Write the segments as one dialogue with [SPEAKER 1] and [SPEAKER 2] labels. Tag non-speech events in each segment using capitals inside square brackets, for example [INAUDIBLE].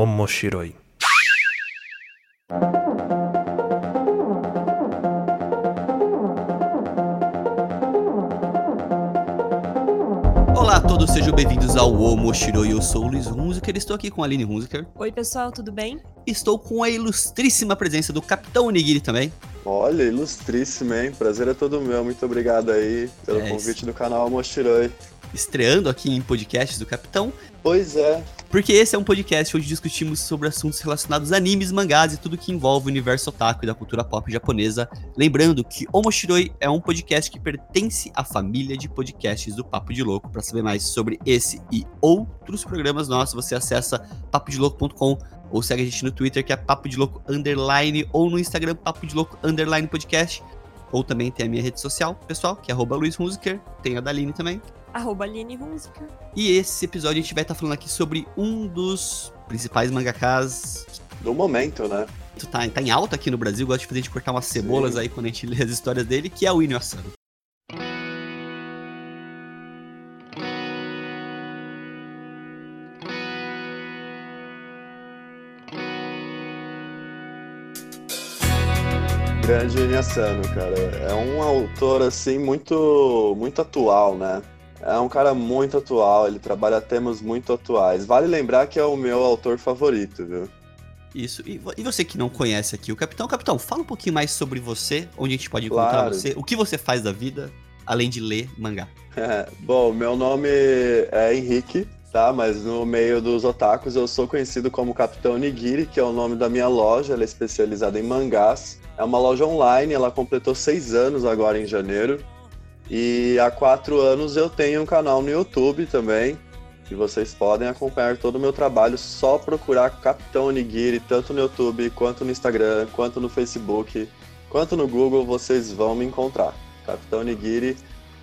[SPEAKER 1] Omoshiroi.
[SPEAKER 2] Olá a todos, sejam bem-vindos ao Omoshiroi. Eu sou o Luiz Hunziker, estou aqui com a Aline Hunziker.
[SPEAKER 3] Oi, pessoal, tudo bem?
[SPEAKER 2] Estou com a ilustríssima presença do Capitão Onigiri também.
[SPEAKER 4] Olha, ilustríssimo, hein? Prazer é todo meu. Muito obrigado aí pelo
[SPEAKER 2] É
[SPEAKER 4] convite
[SPEAKER 2] isso.
[SPEAKER 4] do canal Moshiroi.
[SPEAKER 2] Estreando aqui em podcasts do Capitão,
[SPEAKER 4] Pois é,
[SPEAKER 2] porque esse é um podcast onde discutimos sobre assuntos relacionados a animes, mangás e tudo que envolve o universo otaku e da cultura pop japonesa. Lembrando que Omoshiroi é um podcast que pertence à família de podcasts do Papo de Louco. Para saber mais sobre esse e outros programas nossos, você acessa papodelouco.com ou segue a gente no Twitter, que é Papo de Louco Underline, ou no Instagram, Papo de Louco Underline Podcast. Ou também tem a minha rede social, pessoal, que é arroba Luiz Hunziker, tem a da Aline também.
[SPEAKER 3] Arroba Aline Hunziker.
[SPEAKER 2] E esse episódio a gente vai estar falando aqui sobre um dos principais mangakas
[SPEAKER 4] do momento, né?
[SPEAKER 2] que tá, tá em alta aqui no Brasil, gosta de fazer a gente cortar umas cebolas
[SPEAKER 4] Sim.
[SPEAKER 2] aí quando a gente lê as histórias dele, que é o Inyo
[SPEAKER 4] Grande Inuyasano, cara. É um autor, assim, muito, muito atual, né? É um cara muito atual, ele trabalha temas muito atuais. Vale lembrar que é o meu autor favorito, viu?
[SPEAKER 2] Isso. E, e você que não conhece aqui o Capitão, Capitão, fala um pouquinho mais sobre você, onde a gente pode encontrar
[SPEAKER 4] Claro.
[SPEAKER 2] você, o que você faz da vida, além de ler mangá.
[SPEAKER 4] É, [LAUGHS] bom, meu nome é Henrique, tá? Mas no meio dos otakus eu sou conhecido como Capitão Nigiri, que é o nome da minha loja. Ela é especializada em mangás. É uma loja online, ela completou seis anos agora em janeiro. E há quatro anos eu tenho um canal no YouTube também, que vocês podem acompanhar todo o meu trabalho. Só procurar Capitão Nigiri, tanto no YouTube, quanto no Instagram, quanto no Facebook, quanto no Google, vocês vão me encontrar. Capitão Nigiri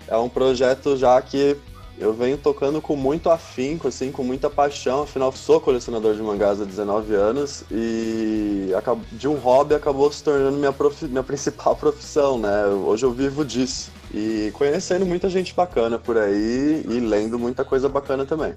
[SPEAKER 4] é um projeto já que eu venho tocando com muito afinco, assim, com muita paixão. Afinal, sou colecionador de mangás há 19 anos e de um hobby acabou se tornando minha, profi- minha principal [LAUGHS] profissão, né? Hoje eu vivo disso. E conhecendo muita gente bacana por aí e lendo muita coisa bacana também.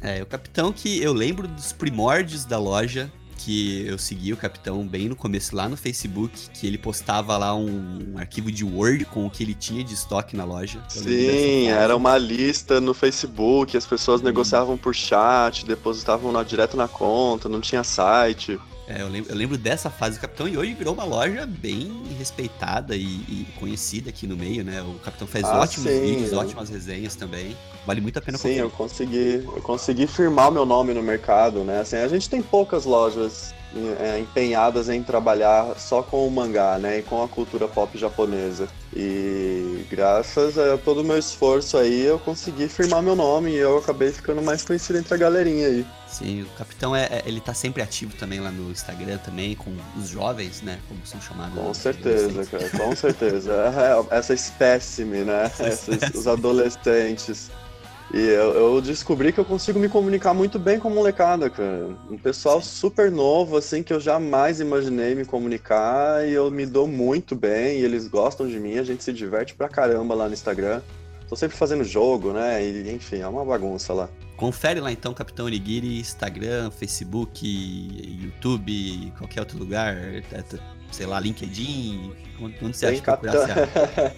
[SPEAKER 2] É, o Capitão que eu lembro dos primórdios da loja, que eu segui o Capitão bem no começo lá no Facebook, que ele postava lá um, um arquivo de Word com o que ele tinha de estoque na loja.
[SPEAKER 4] Sim, era uma lista no Facebook, as pessoas negociavam por chat, depositavam na- direto na conta, não tinha site.
[SPEAKER 2] É, eu lembro, eu lembro dessa fase do Capitão e hoje virou uma loja bem respeitada e, e conhecida aqui no meio, né? O Capitão faz
[SPEAKER 4] Ah,
[SPEAKER 2] ótimos
[SPEAKER 4] sim,
[SPEAKER 2] vídeos,
[SPEAKER 4] eu-
[SPEAKER 2] ótimas resenhas também. Vale muito a pena
[SPEAKER 4] Sim, eu consegui, eu consegui firmar o meu nome no mercado, né? Assim, a gente tem poucas lojas é, empenhadas em trabalhar só com o mangá, né? E com a cultura pop japonesa. E graças a todo o meu esforço aí, eu consegui firmar meu nome e eu acabei ficando mais conhecido entre a galerinha aí.
[SPEAKER 2] Sim, o Capitão é, é- ele tá sempre ativo também lá no Instagram também, com os jovens, né? Como são chamados.
[SPEAKER 4] Com certeza, cara, com certeza. É, Essa espécime, né? [LAUGHS] Esses, os adolescentes. E eu, eu descobri que eu consigo me comunicar muito bem com a molecada, cara. Um pessoal super novo, assim, que eu jamais imaginei me comunicar e eu me dou muito bem e eles gostam de mim, a gente se diverte pra caramba lá no Instagram. Tô sempre fazendo jogo, né? E, enfim, é uma bagunça lá.
[SPEAKER 2] Confere lá então, Capitão Onigiri, Instagram, Facebook, YouTube, qualquer outro lugar, é, sei lá, LinkedIn, onde você acha
[SPEAKER 4] Tem
[SPEAKER 2] que procurar
[SPEAKER 4] Capitão...
[SPEAKER 2] acha?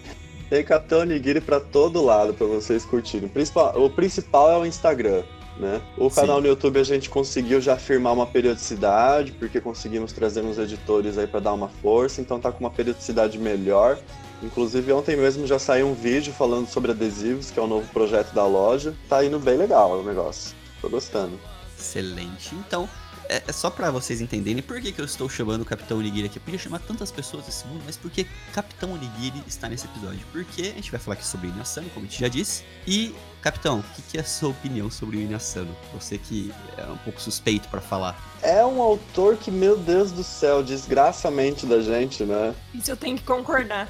[SPEAKER 4] Tem Capitão Nigiri pra todo lado pra vocês curtirem. O principal, o principal é o Instagram, né? O
[SPEAKER 2] Sim.
[SPEAKER 4] canal no YouTube a gente conseguiu já firmar uma periodicidade, porque conseguimos trazer uns editores aí pra dar uma força, então tá com uma periodicidade melhor. Inclusive ontem mesmo já saiu um vídeo falando sobre adesivos, que é o novo projeto da loja. Tá indo bem legal o negócio. Tô gostando.
[SPEAKER 2] Excelente. Então, é, é só pra vocês entenderem por que, que eu estou chamando o Capitão Onigiri aqui. Eu podia chamar tantas pessoas desse mundo, mas por que Capitão Onigiri está nesse episódio? Porque a gente vai falar aqui sobre o como a gente já disse. E, Capitão, o que, que é a sua opinião sobre o? Você que é um pouco suspeito pra falar.
[SPEAKER 4] É um autor que, meu Deus do céu, desgraçamente da gente, né?
[SPEAKER 3] Isso eu tenho que concordar.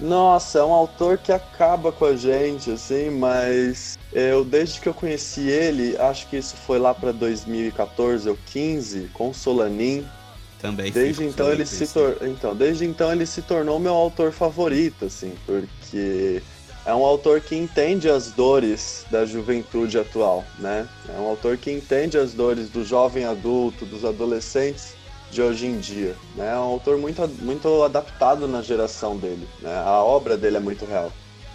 [SPEAKER 4] Nossa, é um autor que acaba com a gente, assim, mas eu, desde que eu conheci ele, acho que isso foi lá pra 2014 ou 15, com Solanin.
[SPEAKER 2] Também.
[SPEAKER 4] Desde então ele se tor... então, desde então ele se tornou meu autor favorito, assim, porque é um autor que entende as dores da juventude atual, né? É um autor que entende as dores do jovem adulto, dos adolescentes de hoje em dia, né? É um autor muito, muito adaptado na geração dele, né? A obra dele é muito real.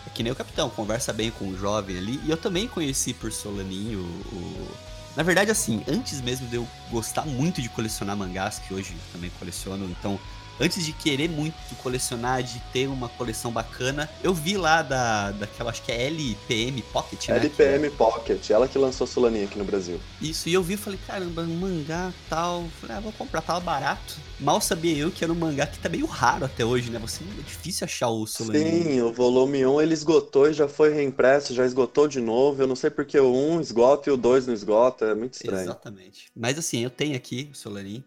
[SPEAKER 2] É que nem o Capitão, conversa bem com o jovem ali. E eu também conheci por Solaninho o... Na verdade, assim, antes mesmo de eu gostar muito de colecionar mangás, que hoje também coleciono, então antes de querer muito colecionar, de ter uma coleção bacana, eu vi lá da, daquela, acho que é LPM Pocket, né?
[SPEAKER 4] LPM Pocket, ela que lançou Solaninha aqui no Brasil.
[SPEAKER 2] Isso, e eu vi e falei, caramba, um mangá tal. Falei, ah, vou comprar, tava barato. Mal sabia eu que era um mangá que tá meio raro até hoje, né? Você é difícil achar o Solaninha.
[SPEAKER 4] Sim, o volume 1 ele esgotou e já foi reimpresso, já esgotou de novo. Eu não sei porque o 1 esgota e o 2 não esgota, é muito estranho.
[SPEAKER 2] Exatamente. Mas assim, eu tenho aqui o Solanin.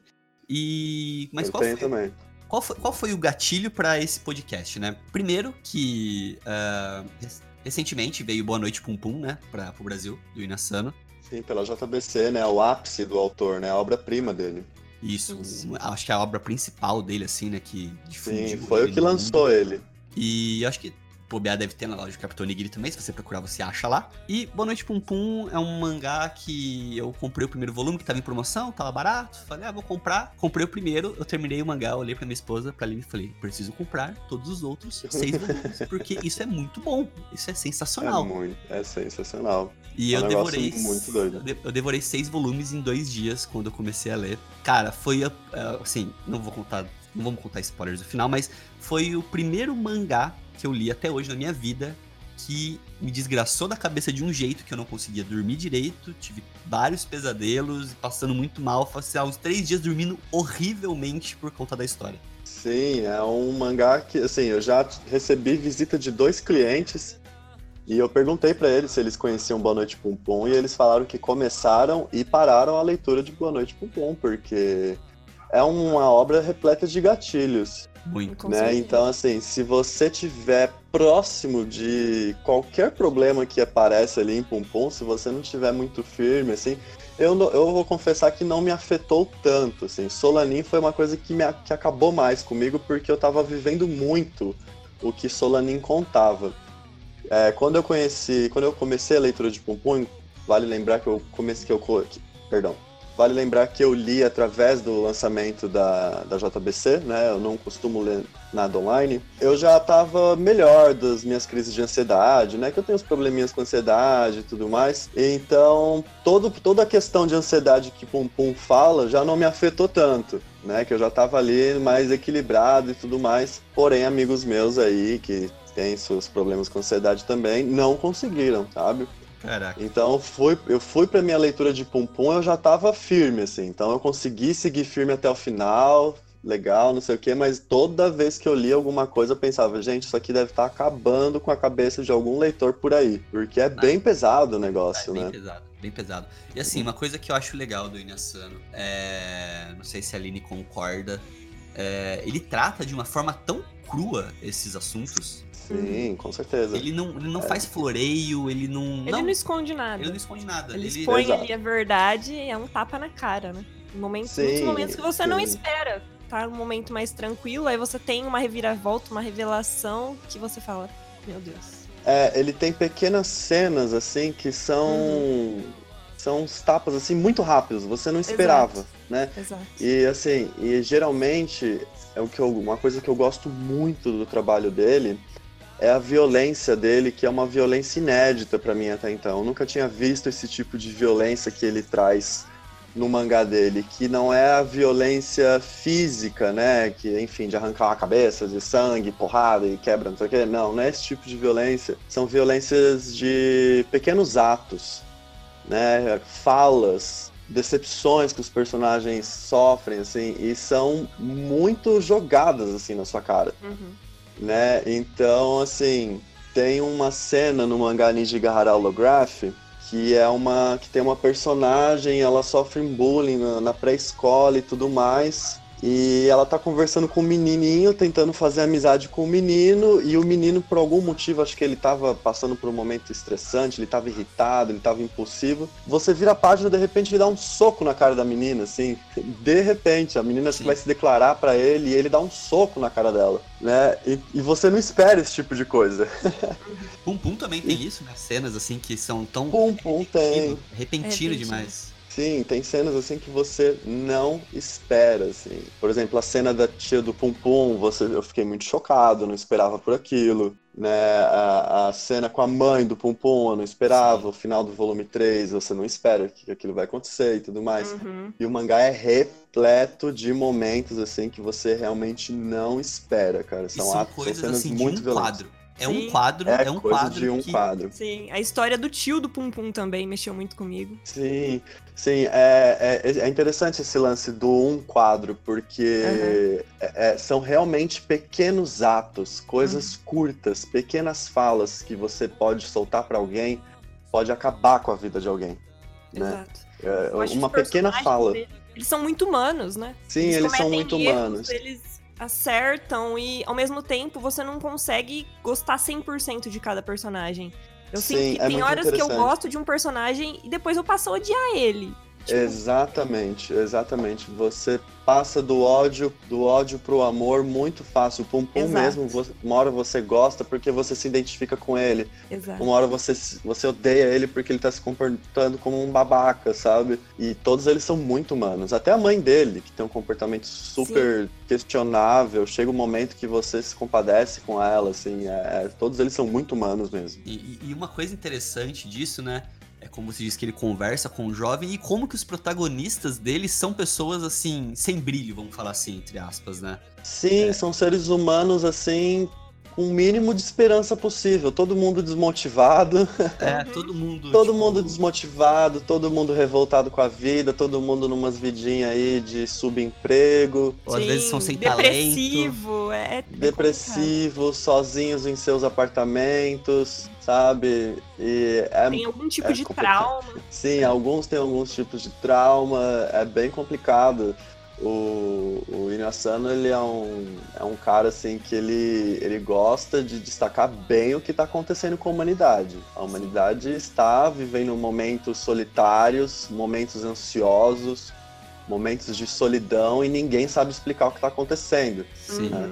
[SPEAKER 2] E. Mas
[SPEAKER 4] eu
[SPEAKER 2] qual
[SPEAKER 4] tenho
[SPEAKER 2] foi?
[SPEAKER 4] também.
[SPEAKER 2] Qual foi, qual foi o gatilho para esse podcast, né? Primeiro que uh, recentemente veio Boa Noite Pum Pum, né, para o Brasil, do Inassano.
[SPEAKER 4] Sim, pela JBC, né, o ápice do autor, né, a obra-prima dele.
[SPEAKER 2] Isso, acho que é a obra principal dele, assim, né, que
[SPEAKER 4] difundiu. Sim, foi o que lançou ele.
[SPEAKER 2] E acho que bobear deve ter na loja do Capitão Nigiri também, se você procurar você acha lá. E Boa Noite Pum Pum é um mangá que eu comprei o primeiro volume, que tava em promoção, tava barato, falei, ah, vou comprar. Comprei o primeiro, eu terminei o mangá, olhei pra minha esposa, pra Aline e falei, preciso comprar todos os outros seis [LAUGHS] volumes, porque isso é muito bom, isso é sensacional.
[SPEAKER 4] É muito, é sensacional.
[SPEAKER 2] E
[SPEAKER 4] é um
[SPEAKER 2] eu devorei.
[SPEAKER 4] Muito doido.
[SPEAKER 2] Eu devorei seis volumes em dois dias quando eu comecei a ler. Cara, foi assim, não vou contar. Não vamos contar spoilers do final, mas foi o primeiro mangá que eu li até hoje na minha vida que me desgraçou da cabeça de um jeito que eu não conseguia dormir direito, tive vários pesadelos, passando muito mal, passei uns três dias dormindo horrivelmente por conta da história.
[SPEAKER 4] Sim, é um mangá que, assim, eu já recebi visita de dois clientes e eu perguntei para eles se eles conheciam Boa Noite Pum Pum e eles falaram que começaram e pararam a leitura de Boa Noite Pum Pum, porque é uma obra repleta de gatilhos.
[SPEAKER 2] Muito.
[SPEAKER 4] Né? Então, assim, se você tiver próximo de qualquer problema que aparece ali em Pum Pum, se você não estiver muito firme, assim, eu, eu vou confessar que não me afetou tanto, assim. Solanin foi uma coisa que, me, que acabou mais comigo porque eu tava vivendo muito o que Solanin contava. É, quando eu conheci, quando eu comecei a leitura de Pum Pum, vale lembrar que eu comecei, que eu, que, perdão, Vale lembrar que eu li através do lançamento da, da JBC, né? Eu não costumo ler nada online. Eu já estava melhor das minhas crises de ansiedade, né? Que eu tenho uns probleminhas com ansiedade e tudo mais. Então, todo, toda a questão de ansiedade que Pum Pum fala já não me afetou tanto. Né, que eu já estava ali mais equilibrado e tudo mais. Porém, amigos meus aí que têm seus problemas com ansiedade também não conseguiram, sabe?
[SPEAKER 2] Caraca.
[SPEAKER 4] Então fui, eu fui pra minha leitura de Pum Pum, eu já tava firme, assim. Então eu consegui seguir firme até o final, legal, não sei o quê, mas toda vez que eu li alguma coisa eu pensava, gente, isso aqui deve estar tá acabando com a cabeça de algum leitor por aí. Porque é ah, bem pesado o negócio,
[SPEAKER 2] é bem
[SPEAKER 4] né?
[SPEAKER 2] Pesado, bem pesado. E assim, uma coisa que eu acho legal do Inasano, é... não sei se a Aline concorda, é... ele trata de uma forma tão crua esses assuntos
[SPEAKER 4] Sim, com certeza.
[SPEAKER 2] Ele não, ele não é. faz floreio, ele não.
[SPEAKER 3] Ele não, não, esconde nada.
[SPEAKER 2] Ele não esconde nada.
[SPEAKER 3] Ele, ele... expõe ali a verdade, é um tapa na cara, né? Momentos, sim, muitos momentos que você sim. não espera. Tá um momento mais tranquilo, aí você tem uma reviravolta, uma revelação que você fala, meu Deus.
[SPEAKER 4] É, ele tem pequenas cenas, assim, que são. Uhum. São uns tapas, assim, muito rápidos, você não esperava,
[SPEAKER 3] Exato.
[SPEAKER 4] Né?
[SPEAKER 3] Exato.
[SPEAKER 4] E, assim, e geralmente, é o que eu, uma coisa que eu gosto muito do trabalho dele é a violência dele, que é uma violência inédita para mim até então. Eu nunca tinha visto esse tipo de violência que ele traz no mangá dele, que não é a violência física, né? Que, enfim, de arrancar uma cabeça, de sangue, porrada e quebra, não sei o quê. Não, não é esse tipo de violência. São violências de pequenos atos, né? Falas, decepções que os personagens sofrem, assim, e são muito jogadas, assim, na sua cara.
[SPEAKER 3] Uhum
[SPEAKER 4] né? Então, assim, tem uma cena no mangá Nijigahara Holograph que é uma que tem uma personagem, ela sofre bullying na, na pré-escola e tudo mais. E ela tá conversando com o menininho, tentando fazer amizade com o menino, e o menino, por algum motivo, acho que ele tava passando por um momento estressante, ele tava irritado, ele tava impulsivo. Você vira a página, de repente, ele dá um soco na cara da menina, assim. De repente, a menina vai se declarar para ele e ele dá um soco na cara dela, né? E, e você não espera esse tipo de coisa.
[SPEAKER 2] Pum Pum também tem isso, né? Cenas assim que são tão.
[SPEAKER 4] Pum Pum tem.
[SPEAKER 2] Repentino, é demais.
[SPEAKER 4] Sim, tem cenas assim que você não espera, assim. Por exemplo, a cena da tia do Pum Pum, você, eu fiquei muito chocado, não esperava por aquilo. Né? A, a cena com a mãe do Pum Pum, eu não esperava. Sim. O final do volume 3, você não espera que aquilo vai acontecer e tudo mais. Uhum. E o mangá é repleto de momentos, assim, que você realmente não espera, cara. São,
[SPEAKER 2] são
[SPEAKER 4] atos,
[SPEAKER 2] coisas, são cenas assim, muito um violentas. Quadro. É Sim. um quadro, é, é um quadro.
[SPEAKER 4] de um
[SPEAKER 2] que...
[SPEAKER 4] quadro.
[SPEAKER 3] Sim, a história do tio do Pum Pum também mexeu muito comigo.
[SPEAKER 4] Sim, sim, é, é, é interessante esse lance do um quadro, porque uhum. é, são realmente pequenos atos, coisas uhum. curtas, pequenas falas que você pode soltar para alguém, pode acabar com a vida de alguém. Né?
[SPEAKER 3] Exato.
[SPEAKER 4] uma pequena fala.
[SPEAKER 3] Eles são muito humanos, né?
[SPEAKER 4] Sim, eles, eles são muito erros, humanos.
[SPEAKER 3] Eles acertam e ao mesmo tempo você não consegue gostar 100% de cada personagem. Eu Sim, sinto que é tem horas que eu gosto de um personagem e depois eu passo a odiar ele.
[SPEAKER 4] Tipo... Exatamente, exatamente. Você passa do ódio do ódio pro amor muito fácil. O Pum Pum Exato. mesmo, você, uma hora você gosta porque você se identifica com ele.
[SPEAKER 3] Exato.
[SPEAKER 4] Uma hora você, você odeia ele porque ele tá se comportando como um babaca, sabe? E todos eles são muito humanos. Até a mãe dele, que tem um comportamento super Sim. questionável. Chega um momento que você se compadece com ela, assim. É, é todos eles são muito humanos mesmo.
[SPEAKER 2] E, e uma coisa interessante disso, né? É como se diz que ele conversa com o jovem e como que os protagonistas dele são pessoas assim, sem brilho, vamos falar assim, entre aspas, né?
[SPEAKER 4] Sim, é. são seres humanos assim, com o mínimo de esperança possível. Todo mundo desmotivado.
[SPEAKER 2] É, todo mundo. [LAUGHS]
[SPEAKER 4] todo tipo... mundo desmotivado, todo mundo revoltado com a vida, todo mundo numas vidinhas aí de subemprego.
[SPEAKER 2] Ou às vezes são sem
[SPEAKER 3] depressivo,
[SPEAKER 2] talento.
[SPEAKER 3] É, é
[SPEAKER 4] depressivo, sozinhos em seus apartamentos sabe?
[SPEAKER 3] E é, tem algum tipo é de complicado. trauma.
[SPEAKER 4] Sim, alguns têm alguns tipos de trauma, é bem complicado. O, o Inasano, ele é um, é um cara, assim, que ele, ele gosta de destacar bem o que está acontecendo com a humanidade. A humanidade está vivendo momentos solitários, momentos ansiosos, momentos de solidão e ninguém sabe explicar o que está acontecendo.
[SPEAKER 2] Sim. Né?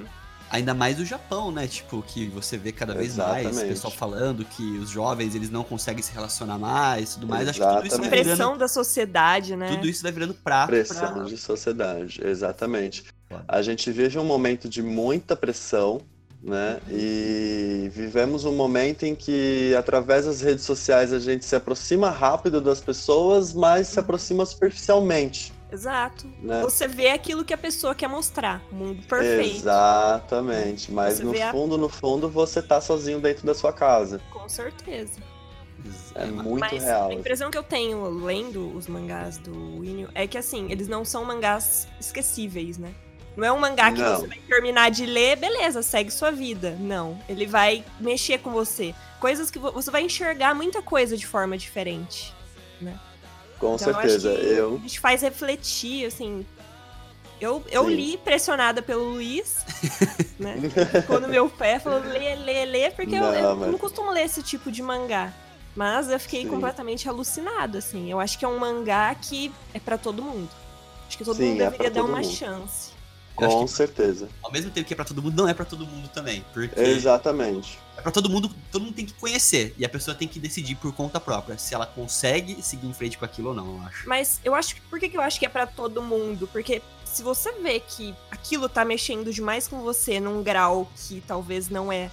[SPEAKER 2] Ainda mais o Japão, né? Tipo, que você vê cada vez Exatamente. mais pessoal falando que os jovens eles não conseguem se relacionar mais tudo mais.
[SPEAKER 3] Exatamente. Acho que tudo isso vai virando... Pressão da sociedade, né?
[SPEAKER 2] Tudo isso vai virando prato.
[SPEAKER 4] Pressão
[SPEAKER 2] pra...
[SPEAKER 4] de sociedade, exatamente. A gente vive um momento de muita pressão, né? E vivemos um momento em que, através das redes sociais, a gente se aproxima rápido das pessoas, mas se aproxima superficialmente.
[SPEAKER 3] Exato. Né? Você vê aquilo que a pessoa quer mostrar, o mundo perfeito.
[SPEAKER 4] Exatamente, mas você no fundo, a... no fundo, você tá sozinho dentro da sua casa.
[SPEAKER 3] Com certeza.
[SPEAKER 4] É muito mas real.
[SPEAKER 3] A impressão que eu tenho lendo os mangás do Inyo é que assim, eles não são mangás esquecíveis, né? Não é um mangá que não. você vai terminar de ler, beleza, segue sua vida. Não. Ele vai mexer com você. Coisas que você vai enxergar muita coisa de forma diferente, né?
[SPEAKER 4] Com então, certeza. Eu,
[SPEAKER 3] A gente faz refletir, assim. Eu, eu li pressionada pelo Luiz, [LAUGHS] né? Ficou no meu pé, falou lê, lê, lê, porque não, eu, eu mas... não costumo ler esse tipo de mangá. Mas eu fiquei Sim. completamente alucinada, assim. Eu acho que é um mangá que é para todo mundo. Acho que todo Sim, mundo é deveria é dar uma mundo. chance.
[SPEAKER 4] Com certeza.
[SPEAKER 2] Ao mesmo tempo que é para todo mundo, não é para todo mundo também. Porque
[SPEAKER 4] Exatamente.
[SPEAKER 2] É para todo mundo, todo mundo tem que conhecer. E a pessoa tem que decidir por conta própria se ela consegue seguir em frente com aquilo ou não, eu acho.
[SPEAKER 3] Mas eu acho que. Por que, que eu acho que é para todo mundo? Porque se você vê que aquilo tá mexendo demais com você num grau que talvez não é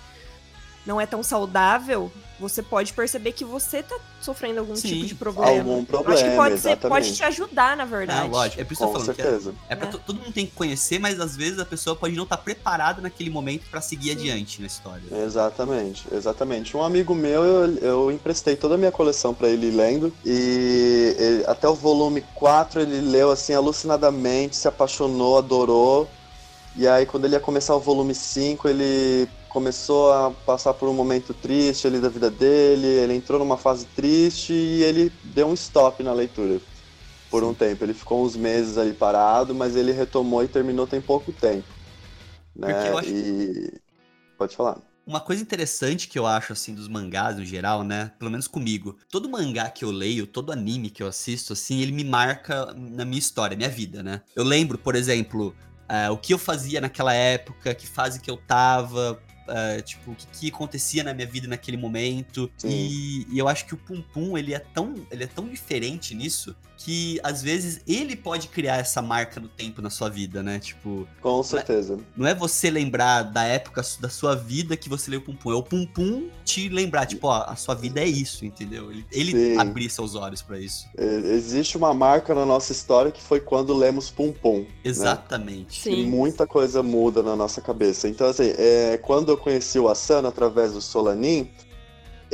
[SPEAKER 3] não é tão saudável, você pode perceber que você tá sofrendo algum Sim, tipo de problema.
[SPEAKER 4] Algum problema.
[SPEAKER 3] Acho que pode, ser, pode te ajudar, na verdade.
[SPEAKER 2] Ah, lógico. É por isso que eu tô falando.
[SPEAKER 4] Certeza.
[SPEAKER 2] é, é pra é. todo mundo tem que conhecer, mas às vezes a pessoa pode não estar tá preparada naquele momento para seguir Sim. adiante na história.
[SPEAKER 4] Exatamente, exatamente. Um amigo meu, eu, eu emprestei toda a minha coleção para ele lendo e ele, até o volume 4 ele leu assim alucinadamente, se apaixonou, adorou. E aí quando ele ia começar o volume 5, ele começou a passar por um momento triste ali da vida dele, ele entrou numa fase triste e ele deu um stop na leitura. por um tempo. Ele ficou uns meses ali parado, mas ele retomou e terminou tem pouco tempo. Né? E. Pode falar.
[SPEAKER 2] Uma coisa interessante que eu acho, assim, dos mangás no geral, né? Pelo menos comigo. Todo mangá que eu leio, todo anime que eu assisto, assim, ele me marca na minha história, minha vida, né? Eu lembro, por exemplo, uh, o que eu fazia naquela época, que fase que eu tava, Uh, tipo, o que, que, acontecia na minha vida naquele momento. E, e, eu acho que o Pum Pum, ele é tão, ele é tão diferente nisso que às vezes ele pode criar essa marca no tempo na sua vida, né? Tipo.
[SPEAKER 4] Com certeza.
[SPEAKER 2] Não é, não é você lembrar da época da sua vida que você leu Pum Pum. É o Pum Pum te lembrar, tipo, ó, a sua vida é isso, entendeu? Ele, ele abrir seus olhos para isso.
[SPEAKER 4] É, existe uma marca na nossa história que foi quando lemos Pum Pum. Né?
[SPEAKER 2] Exatamente.
[SPEAKER 4] Né? Sim. E muita coisa muda na nossa cabeça. Então, assim, é, quando eu conheci o Asano através do Solanin,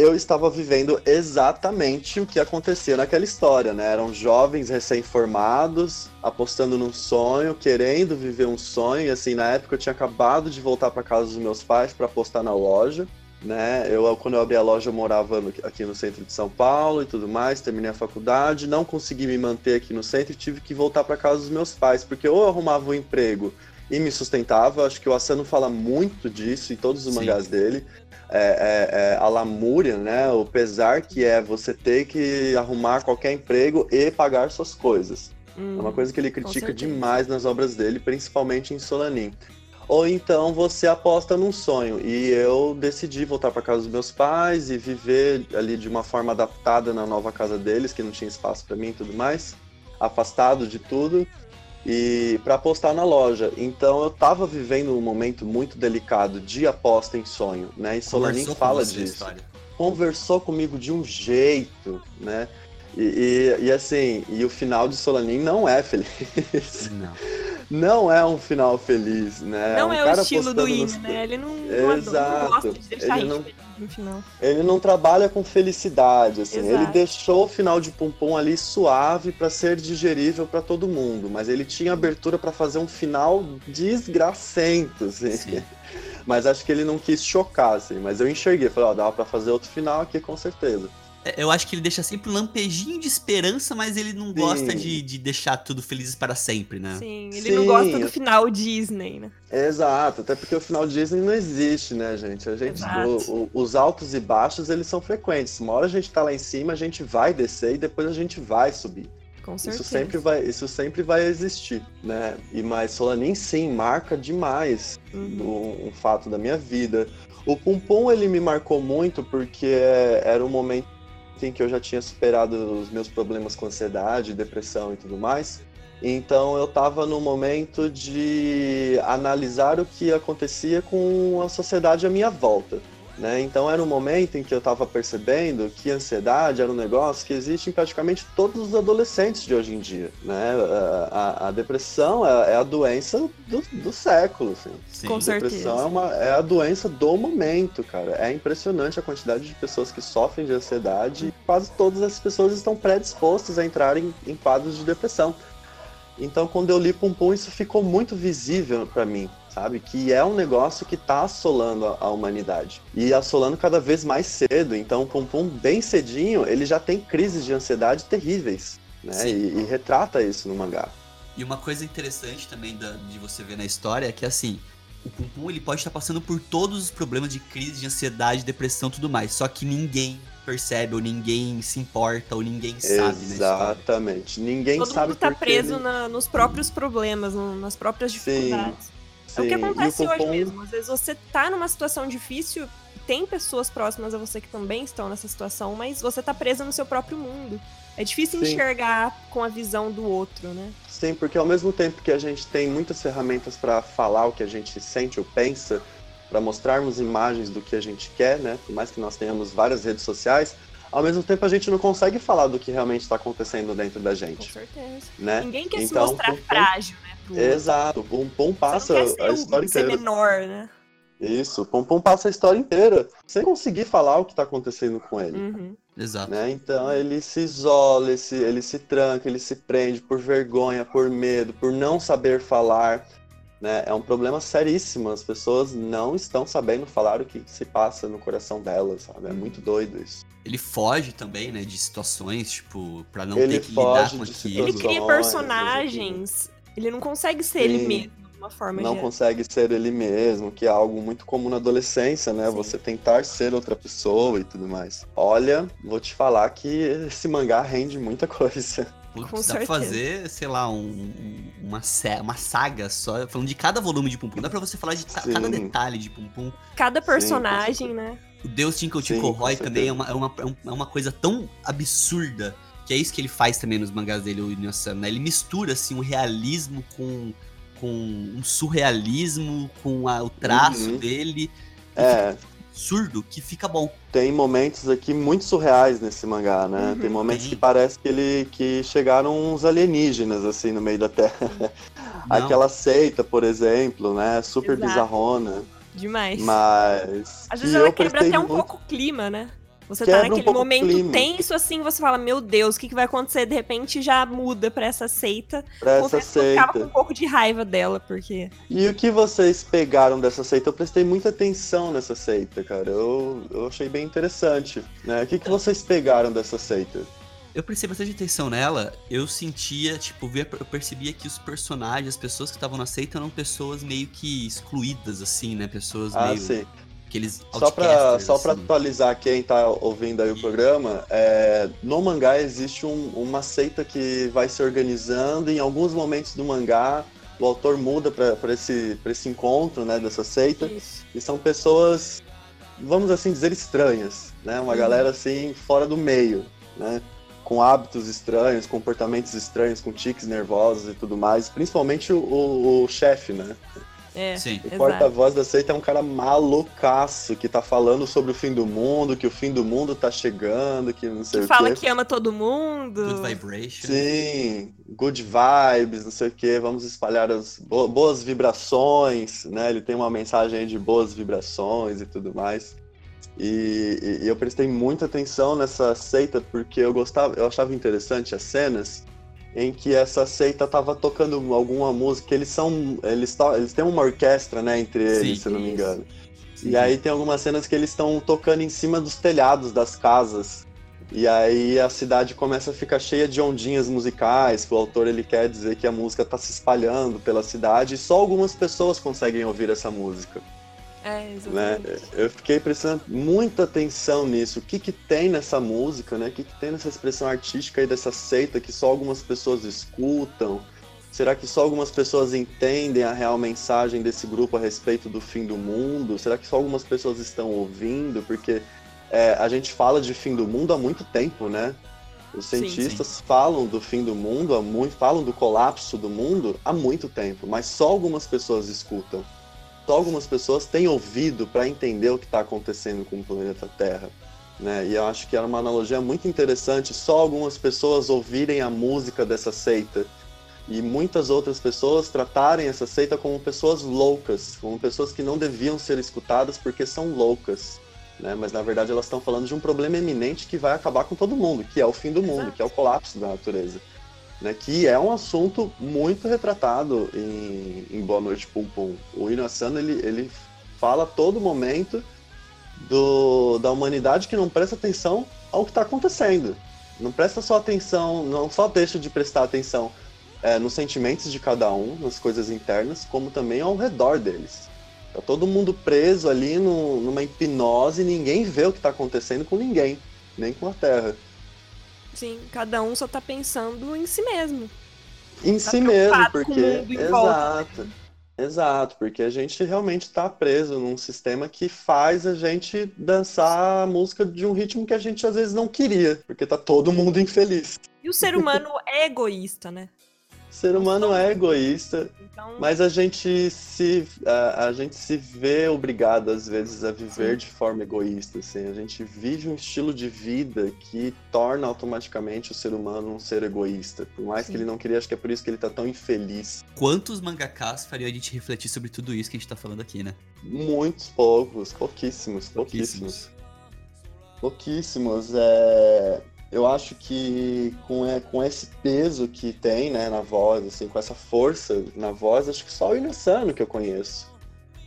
[SPEAKER 4] eu estava vivendo exatamente o que acontecia naquela história, né? Eram jovens recém-formados, apostando num sonho, querendo viver um sonho. E assim, na época eu tinha acabado de voltar para casa dos meus pais para apostar na loja, né? Eu quando eu abri a loja eu morava no, aqui no centro de São Paulo e tudo mais, terminei a faculdade, não consegui me manter aqui no centro e tive que voltar para casa dos meus pais, porque ou eu arrumava um emprego e me sustentava. Acho que o Asano fala muito disso em todos os Sim. mangás dele. É, é, é, a lamúria, né? O pesar que é você ter que arrumar qualquer emprego e pagar suas coisas. Hum, é uma coisa que ele critica demais nas obras dele, principalmente em Solanin. Ou então você aposta num sonho. E eu decidi voltar para casa dos meus pais e viver ali de uma forma adaptada na nova casa deles, que não tinha espaço para mim e tudo mais, afastado de tudo e para apostar na loja. Então eu estava vivendo um momento muito delicado de aposta em sonho, né? E Solanin fala disso. Conversou comigo de um jeito, né? E, e, e, assim, e o final de Solanin não é feliz. [LAUGHS]
[SPEAKER 2] Não.
[SPEAKER 4] Não é um final feliz, né?
[SPEAKER 3] Não
[SPEAKER 4] um
[SPEAKER 3] é o estilo do Ine, né? Ele não, não, Exato. não gosta de deixar ele não, no final.
[SPEAKER 4] Ele não trabalha com felicidade, assim. Exato. Ele deixou o final de Pum ali suave para ser digerível para todo mundo, mas ele tinha abertura para fazer um final desgracento, assim. Sim. [LAUGHS] Mas acho que ele não quis chocar, assim. Mas eu enxerguei, falei, ó, dava pra fazer outro final aqui com certeza.
[SPEAKER 2] É, eu acho que ele deixa sempre um lampejinho de esperança, mas ele não Sim. gosta de, de deixar tudo felizes para sempre, né?
[SPEAKER 3] Sim, ele Sim. não gosta do final Disney, né?
[SPEAKER 4] Exato, até porque o final Disney não existe, né, gente? A gente o, o, os altos e baixos, eles são frequentes. Uma hora a gente tá lá em cima, a gente vai descer e depois a gente vai subir.
[SPEAKER 3] Com certeza.
[SPEAKER 4] Isso sempre vai, isso sempre vai existir, né? E mais Solanin sim marca demais uhum. um, um fato da minha vida. O Pum Pum ele me marcou muito porque era um momento em que eu já tinha superado os meus problemas com ansiedade, depressão e tudo mais. Então eu estava no momento de analisar o que acontecia com a sociedade à minha volta. Né? Então era um momento em que eu estava percebendo que a ansiedade era um negócio que existe em praticamente todos os adolescentes de hoje em dia. Né? A, a, a depressão é, é, a doença do, do século. Assim.
[SPEAKER 3] Sim. Com a
[SPEAKER 4] depressão é, uma, é a doença do momento, cara. É impressionante a quantidade de pessoas que sofrem de ansiedade e quase todas as pessoas estão predispostas a entrar em, em quadros de depressão. Então, quando eu li Pum Pum, isso ficou muito visível para mim sabe? Que é um negócio que está assolando a, a, humanidade. E assolando cada vez mais cedo. Então, Pum Pum, bem cedinho, ele já tem crises de ansiedade terríveis, né? E, e, retrata isso no mangá.
[SPEAKER 2] E uma coisa interessante também da, de você ver na história é que, assim, o Pum Pum, ele pode estar passando por todos os problemas de crise, de ansiedade, depressão e tudo mais. Só que ninguém percebe, ou ninguém se importa, ou ninguém sabe,
[SPEAKER 4] Exatamente. Ninguém
[SPEAKER 3] Todo
[SPEAKER 4] sabe
[SPEAKER 3] mundo tá preso ele... na, nos próprios problemas, nas próprias dificuldades. Sim. Sim, é o que acontece hoje mesmo. Às vezes você tá numa situação difícil, tem pessoas próximas a você que também estão nessa situação, mas você tá presa no seu próprio mundo. É difícil Sim. enxergar com a visão do outro, né?
[SPEAKER 4] Sim, porque ao mesmo tempo que a gente tem muitas ferramentas para falar o que a gente sente ou pensa, para mostrarmos imagens do que a gente quer, né? Por mais que nós tenhamos várias redes sociais, ao mesmo tempo a gente não consegue falar do que realmente está acontecendo dentro da gente.
[SPEAKER 3] Com certeza.
[SPEAKER 4] Né?
[SPEAKER 3] Ninguém quer então, se mostrar frágil, né?
[SPEAKER 4] Exato. O Pompom passa a história
[SPEAKER 3] ser
[SPEAKER 4] inteira.
[SPEAKER 3] menor, né?
[SPEAKER 4] Isso, o Pompom passa a história inteira sem conseguir falar o que está acontecendo com ele.
[SPEAKER 3] Uhum.
[SPEAKER 2] Exato.
[SPEAKER 4] Né? Então ele se isola, ele se, ele se tranca, ele se prende por vergonha, por medo, por não saber falar. Né? É um problema seríssimo. As pessoas não estão sabendo falar o que se passa no coração delas, sabe? É muito doido isso.
[SPEAKER 2] Ele foge também, né, de situações, tipo, pra não ele ter que lidar com aquilo.
[SPEAKER 3] Ele cria personagens. Ele não consegue ser Sim. ele mesmo uma forma
[SPEAKER 4] Não consegue ser ele mesmo, que é algo muito comum na adolescência, né? Sim. Você tentar ser outra pessoa e tudo mais. Olha, vou te falar que esse mangá rende muita [LAUGHS] coisa.
[SPEAKER 2] Putz, dá pra fazer, sei lá, um, uma, uma saga só, falando de cada volume de Pum Pum. Dá pra você falar de Sim. cada detalhe de Pum Pum.
[SPEAKER 3] Cada personagem, Sim, né?
[SPEAKER 2] O Deus Tinkle Tinkle Roy também é uma, é, uma, é uma coisa tão absurda que é isso que ele faz também nos mangás dele, o Inuyasha, né? Ele mistura, assim, o realismo com com um surrealismo, com a, o traço uhum. dele.
[SPEAKER 4] É.
[SPEAKER 2] Absurdo, que fica bom.
[SPEAKER 4] Tem momentos aqui muito surreais nesse mangá, né? Uhum, tem momentos tem. que parece que ele que chegaram uns alienígenas assim no meio da Terra. [LAUGHS] Aquela seita, por exemplo, né? Super Exato. bizarrona.
[SPEAKER 3] Demais.
[SPEAKER 4] Mas.
[SPEAKER 3] Às vezes ela quebra até um muito... pouco o clima, né? Você tá naquele um momento tenso, assim, você fala, meu Deus, o que, que vai acontecer? De repente já muda pra essa seita.
[SPEAKER 4] Pra essa seita. Eu ficava
[SPEAKER 3] com um pouco de raiva dela, porque.
[SPEAKER 4] E o que vocês pegaram dessa seita? Eu prestei muita atenção nessa seita, cara. Eu, eu achei bem interessante. Né? O que, que vocês pegaram dessa seita?
[SPEAKER 2] eu prestei bastante atenção nela, eu sentia, tipo, eu percebia que os personagens, as pessoas que estavam na seita eram pessoas meio que excluídas, assim, né? Pessoas
[SPEAKER 4] ah,
[SPEAKER 2] meio.
[SPEAKER 4] Sim.
[SPEAKER 2] Aqueles
[SPEAKER 4] só para só assim. atualizar quem tá ouvindo aí o programa, é, no mangá existe um, uma seita que vai se organizando. E em alguns momentos do mangá, o autor muda para esse, esse encontro né, dessa seita. Isso. E são pessoas, vamos assim dizer, estranhas. Né? Uma uhum. galera assim, fora do meio. Né? Com hábitos estranhos, comportamentos estranhos, com tiques nervosos e tudo mais. Principalmente o, o, o chefe, né?
[SPEAKER 3] É, Sim.
[SPEAKER 4] O porta-voz da seita é um cara malucaço que tá falando sobre o fim do mundo, que o fim do mundo tá chegando, que não sei
[SPEAKER 3] que
[SPEAKER 4] o
[SPEAKER 3] quê. fala que ama todo mundo.
[SPEAKER 2] Good vibration.
[SPEAKER 4] Sim, good vibes, não sei o quê. Vamos espalhar as boas vibrações, né? Ele tem uma mensagem de boas vibrações e tudo mais. E, e, eu prestei muita atenção nessa seita porque eu gostava, eu achava interessante as cenas em que essa seita tava tocando alguma música. Eles são. Eles, eles têm uma orquestra, né, entre eles, Sim, se não me engano. Sim. E aí tem algumas cenas que eles estão tocando em cima dos telhados das casas. E aí a cidade começa a ficar cheia de ondinhas musicais, que o autor ele quer dizer que a música está se espalhando pela cidade e só algumas pessoas conseguem ouvir essa música.
[SPEAKER 3] É, exatamente.
[SPEAKER 4] Né? Eu fiquei prestando muita atenção nisso. O que, que tem nessa música, né? O que, que tem nessa expressão artística aí dessa seita que só algumas pessoas escutam? Será que só algumas pessoas entendem a real mensagem desse grupo a respeito do fim do mundo? Será que só algumas pessoas estão ouvindo? Porque é, a gente fala de fim do mundo há muito tempo, né? Os cientistas sim, sim. falam do fim do mundo, há muito, falam do colapso do mundo há muito tempo, mas só algumas pessoas escutam só algumas pessoas têm ouvido para entender o que está acontecendo com o planeta Terra. Né? E eu acho que era uma analogia muito interessante só algumas pessoas ouvirem a música dessa seita e muitas outras pessoas tratarem essa seita como pessoas loucas, como pessoas que não deviam ser escutadas porque são loucas. Né? Mas na verdade elas estão falando de um problema eminente que vai acabar com todo mundo, que é o fim do mundo, Exato. que é o colapso da natureza né, que é um assunto muito retratado em, em Boa Noite Pum Pum. O Inuyasha, ele, ele fala a todo momento do, da humanidade que não presta atenção ao que está acontecendo. Não presta só atenção, não só deixa de prestar atenção é, nos sentimentos de cada um, nas coisas internas, como também ao redor deles. Tá todo mundo preso ali no, numa hipnose ninguém vê o que está acontecendo com ninguém, nem com a Terra.
[SPEAKER 3] Sim, cada um só tá pensando em si mesmo.
[SPEAKER 4] Em tá si mesmo, porque. Exato. Exato, porque a gente realmente está preso num sistema que faz a gente dançar a música de um ritmo que a gente às vezes não queria, porque tá todo mundo infeliz.
[SPEAKER 3] E o ser humano é egoísta, né?
[SPEAKER 4] O ser humano é egoísta, então... mas a gente se a, a, gente se vê obrigado às vezes a viver Sim. de forma egoísta, assim. A gente vive um estilo de vida que torna automaticamente o ser humano um ser egoísta. Por mais Sim. que ele não queria, acho que é por isso que ele tá tão infeliz.
[SPEAKER 2] Quantos mangakas fariam a gente refletir sobre tudo isso que a gente tá falando aqui, né?
[SPEAKER 4] Muitos poucos, pouquíssimos, pouquíssimos. Pouquíssimos. pouquíssimos. É eu acho que com, é, com esse peso que tem, né, na voz, assim, com essa força na voz, acho que só o Inessano que eu conheço,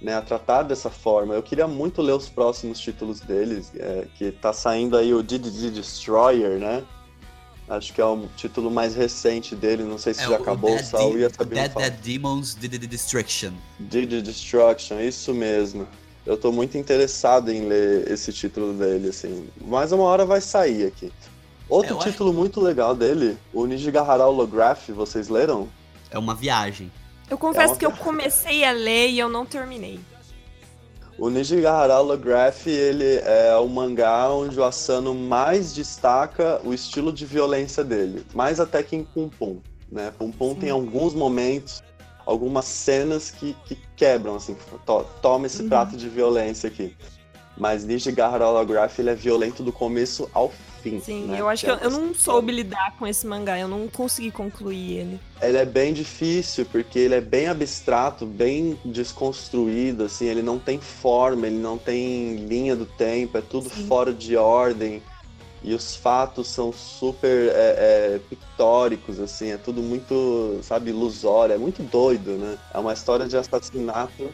[SPEAKER 4] né, a tratar dessa forma. Eu queria muito ler os próximos títulos deles, é, que tá saindo aí o DDD Destroyer, né? Acho que é o título mais recente dele, não sei se é, já acabou, o Saul
[SPEAKER 2] e a Dead, Dead Demons DDD Destruction.
[SPEAKER 4] DDD Destruction, isso mesmo. Eu tô muito interessado em ler esse título dele, assim. Mas uma hora vai sair aqui. Outro é, título acho... muito legal dele, o Nijigahara Holograph, vocês leram?
[SPEAKER 2] É uma viagem.
[SPEAKER 3] Eu confesso é que eu comecei a ler e eu não terminei.
[SPEAKER 4] O Nijigahara Holograph, ele é o mangá onde o Asano mais destaca o estilo de violência dele, mais até que em Pum Pum, né? Pum Pum Sim. tem alguns momentos, algumas cenas que, que quebram, assim, to, toma esse uhum. prato de violência aqui. Mas Nijigahara Holograph, ele é violento do começo ao fim.
[SPEAKER 3] Sim,
[SPEAKER 4] né?
[SPEAKER 3] eu acho que, que é eu, eu não soube lidar com esse mangá, eu não consegui concluir ele.
[SPEAKER 4] Ele é bem difícil, porque ele é bem abstrato, bem desconstruído, assim, ele não tem forma, ele não tem linha do tempo, é tudo Sim. fora de ordem. E os fatos são super é, é, pictóricos, assim, é tudo muito, sabe, ilusório, é muito doido, né? É uma história de assassinato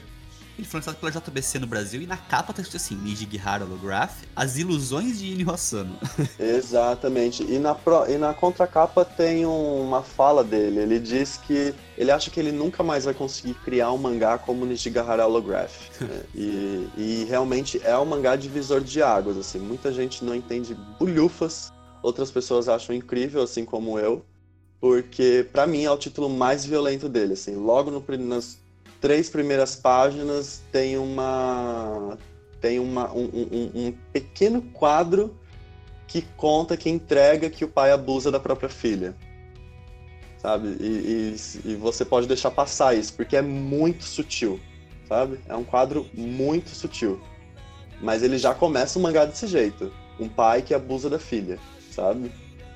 [SPEAKER 2] ele foi lançado pela JBC no Brasil e na capa tá escrito assim, Niji Gihara Holograph, As Ilusões de Inio Asano. [LAUGHS]
[SPEAKER 4] Exatamente. E na, pro, e na contracapa tem um, uma fala dele. Ele diz que ele acha que ele nunca mais vai conseguir criar um mangá como Niji Gihara Holograph. [LAUGHS] né? e, e realmente é um mangá divisor de águas, assim. Muita gente não entende bulhufas, outras pessoas acham incrível, assim como eu porque para mim é o título mais violento dele, assim, logo no, nas três primeiras páginas tem uma tem uma, um, um, um, pequeno quadro que conta, que entrega que o pai abusa da própria filha. Sabe? E, e, e, você pode deixar passar isso, porque é muito sutil, sabe? É um quadro muito sutil. Mas ele já começa o mangá desse jeito. Um pai que abusa da filha, sabe?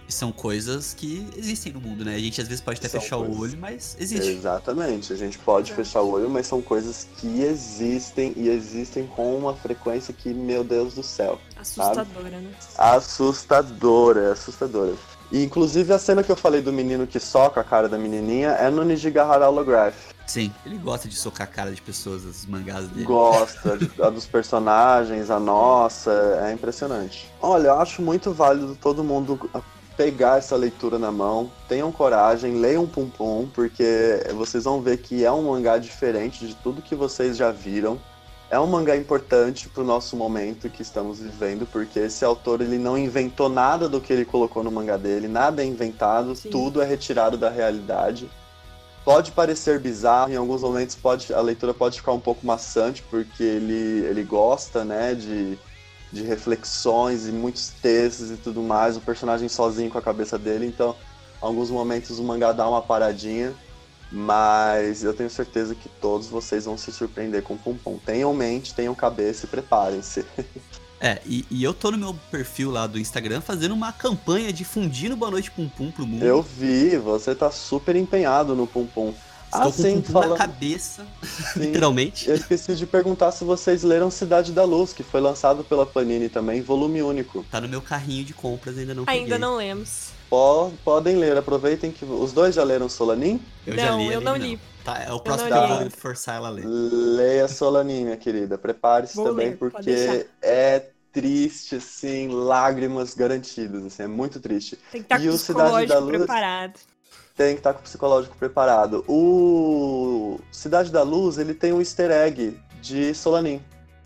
[SPEAKER 2] São coisas que existem no mundo, né? A gente às vezes pode até são fechar coisas... o olho, mas existe.
[SPEAKER 4] Exatamente, a gente pode é. fechar o olho, mas são coisas que existem e existem com uma frequência que, meu Deus do céu.
[SPEAKER 3] Assustadora,
[SPEAKER 4] sabe?
[SPEAKER 3] né?
[SPEAKER 4] Assustadora, assustadora. E inclusive a cena que eu falei do menino que soca a cara da menininha é no Nijigahara Holograph.
[SPEAKER 2] Sim, ele gosta de socar a cara de pessoas, as mangás dele.
[SPEAKER 4] Gosta, a dos personagens, a nossa, é impressionante. Olha, eu acho muito válido todo mundo pegar essa leitura na mão, tenham coragem, leiam Pum Pum, porque vocês vão ver que é um mangá diferente de tudo que vocês já viram. É um mangá importante para o nosso momento que estamos vivendo, porque esse autor ele não inventou nada do que ele colocou no mangá dele, nada é inventado, Sim. tudo é retirado da realidade. Pode parecer bizarro, em alguns momentos pode, a leitura pode ficar um pouco maçante, porque ele, ele gosta né, de de reflexões e muitos textos e tudo mais, o personagem sozinho com a cabeça dele, então alguns momentos o mangá dá uma paradinha, mas eu tenho certeza que todos vocês vão se surpreender com o Pum Pum. Tenham mente, tenham cabeça e preparem-se.
[SPEAKER 2] É, e, e, eu tô no meu perfil lá do Instagram fazendo uma campanha difundindo Boa Noite Pum Pum pro mundo.
[SPEAKER 4] Eu vi, você tá super empenhado no Pum Pum.
[SPEAKER 2] Estou ah, sim, com fala... na cabeça, [LAUGHS] sim. literalmente.
[SPEAKER 4] Eu esqueci de perguntar se vocês leram Cidade da Luz, que foi lançado pela Panini também, volume único.
[SPEAKER 2] Tá no meu carrinho de compras, ainda não
[SPEAKER 3] Ainda
[SPEAKER 2] peguei.
[SPEAKER 3] não lemos.
[SPEAKER 4] podem ler, aproveitem que... Os dois já leram Solanin?
[SPEAKER 3] Eu não, já li, eu não li.
[SPEAKER 2] Tá, é o próximo que eu vou forçar ela a ler.
[SPEAKER 4] Leia Solanin, minha querida. Prepare-se também, ler, porque é triste, assim, lágrimas garantidas, assim, é muito triste.
[SPEAKER 3] Tem que estar e com o Cidade da Luz... preparado
[SPEAKER 4] tem que estar com o psicológico preparado. O Cidade da Luz, ele tem um easter egg de Solanin.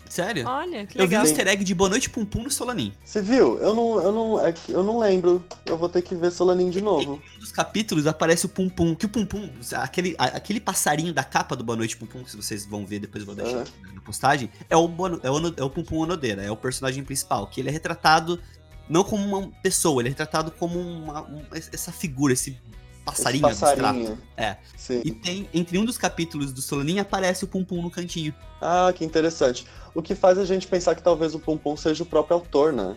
[SPEAKER 2] Sério?
[SPEAKER 3] Olha, que legal.
[SPEAKER 2] Eu vi um easter egg de Boa Noite Pum Pum no Solanin.
[SPEAKER 4] Você viu? Eu não, eu não, é, eu não lembro. Eu vou ter que ver Solanin de novo.
[SPEAKER 2] Em um dos capítulos aparece o Pum Pum. Que o Pum Pum, aquele, aquele passarinho da capa do Boa Noite Pum Pum, que vocês vão ver depois eu vou deixar uhum. na postagem, é o, é, o, é o Pum Pum Onodeira, é o personagem principal. Que ele é retratado não como uma pessoa, ele é retratado como uma, uma essa figura, esse passarinho, passarinho. É. Sim. E tem, entre um dos capítulos do Solanin, aparece o Pum Pum no cantinho.
[SPEAKER 4] Ah, que interessante. O que faz a gente pensar que talvez o Pum Pum seja o próprio autor, né?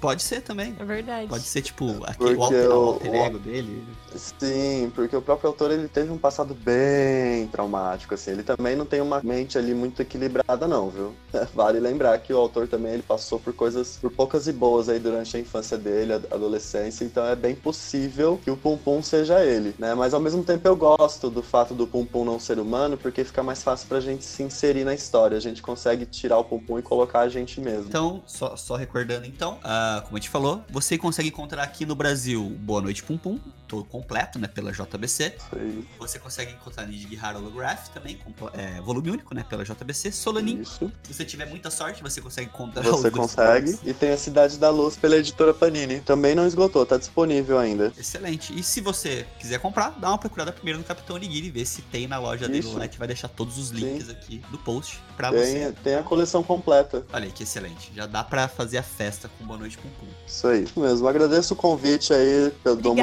[SPEAKER 2] Pode ser também.
[SPEAKER 3] É verdade.
[SPEAKER 2] Pode ser, tipo, aquele o alter, o alter ego dele.
[SPEAKER 4] Sim, porque o próprio autor ele teve um passado bem traumático, assim. Ele também não tem uma mente ali muito equilibrada, não, viu? [LAUGHS] Vale lembrar que o autor também ele passou por coisas, por poucas e boas aí durante a infância dele, a adolescência, então é bem possível que o Pum Pum seja ele, né? Mas ao mesmo tempo eu gosto do fato do Pum Pum não ser humano, porque fica mais fácil pra gente se inserir na história. A gente consegue tirar o Pum Pum e colocar a gente mesmo.
[SPEAKER 2] Então, só, só recordando então, uh, como a gente falou, você consegue encontrar aqui no Brasil Boa Noite Pum Pum, todo completo, né, pela JBC.
[SPEAKER 4] Sim.
[SPEAKER 2] Você consegue encontrar Nid Holograph também, é, volume único, né, pela JBC. Solanin. Isso. Se você tiver muita sorte, você consegue encontrar
[SPEAKER 4] Você consegue. E tem a Cidade da Luz pela editora Panini. Também não esgotou, tá disponível ainda.
[SPEAKER 2] Excelente. E se você quiser comprar, dá uma procurada primeiro no Capitão Onigiri, ver se tem na loja Isso. dele. A gente vai deixar todos os links Sim. aqui do post pra
[SPEAKER 4] tem,
[SPEAKER 2] você.
[SPEAKER 4] Tem a coleção completa.
[SPEAKER 2] Olha aí, que excelente. Já dá pra fazer a festa com Boa Noite Pum Pum.
[SPEAKER 4] Isso aí. Mesmo. Agradeço o convite aí pelo Domo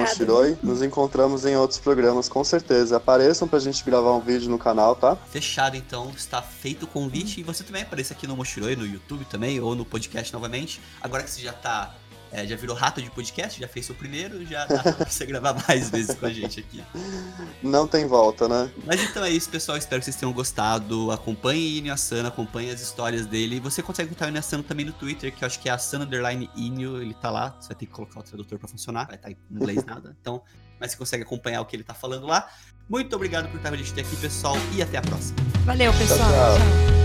[SPEAKER 4] Nos encontramos em outros programas, com certeza. Apareçam pra gente gravar um vídeo no canal, tá?
[SPEAKER 2] Fechado, então. Está feito o convite. E você também apareça aqui no Moshiroi, no YouTube também, ou no podcast novamente. Agora que você já tá é, já virou rato de podcast, já fez seu primeiro, já dá pra você [LAUGHS] gravar mais vezes com a gente aqui.
[SPEAKER 4] Não tem volta, né?
[SPEAKER 2] Mas então é isso, pessoal. Espero que vocês tenham gostado. Acompanhe Inio Asano, acompanhe as histórias dele. Você consegue encontrar o Inio Asano também no Twitter, que eu acho que é Asano Underline Inio, ele tá lá. Você vai ter que colocar o tradutor pra funcionar, vai estar tá em inglês nada. Então, mas você consegue acompanhar o que ele tá falando lá. Muito obrigado por estar com a gente aqui, pessoal, e até a próxima.
[SPEAKER 3] Valeu, pessoal. tchau. tchau.